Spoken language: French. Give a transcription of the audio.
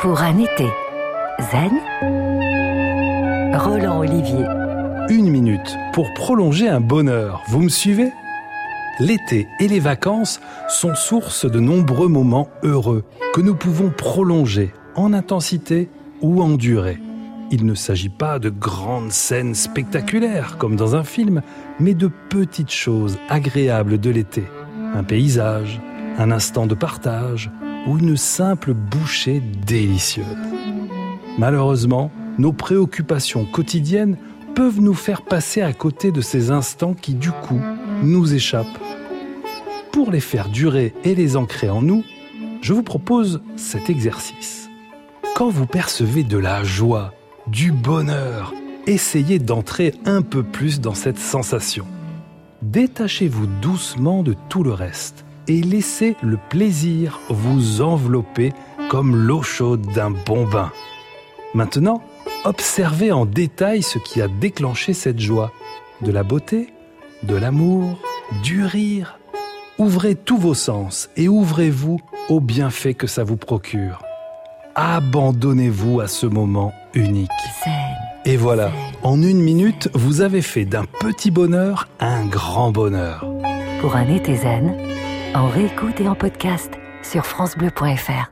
Pour un été zen, Roland Olivier. Une minute pour prolonger un bonheur. Vous me suivez? L'été et les vacances sont source de nombreux moments heureux que nous pouvons prolonger en intensité ou en durée. Il ne s'agit pas de grandes scènes spectaculaires comme dans un film, mais de petites choses agréables de l'été. Un paysage, un instant de partage ou une simple bouchée délicieuse. Malheureusement, nos préoccupations quotidiennes peuvent nous faire passer à côté de ces instants qui, du coup, nous échappent. Pour les faire durer et les ancrer en nous, je vous propose cet exercice. Quand vous percevez de la joie, du bonheur, essayez d'entrer un peu plus dans cette sensation. Détachez-vous doucement de tout le reste et laissez le plaisir vous envelopper comme l'eau chaude d'un bon bain. Maintenant, observez en détail ce qui a déclenché cette joie. De la beauté, de l'amour, du rire. Ouvrez tous vos sens et ouvrez-vous aux bienfaits que ça vous procure. Abandonnez-vous à ce moment unique. Et voilà, en une minute, vous avez fait d'un petit bonheur un grand bonheur. Pour un été zen, en réécoute et en podcast sur FranceBleu.fr.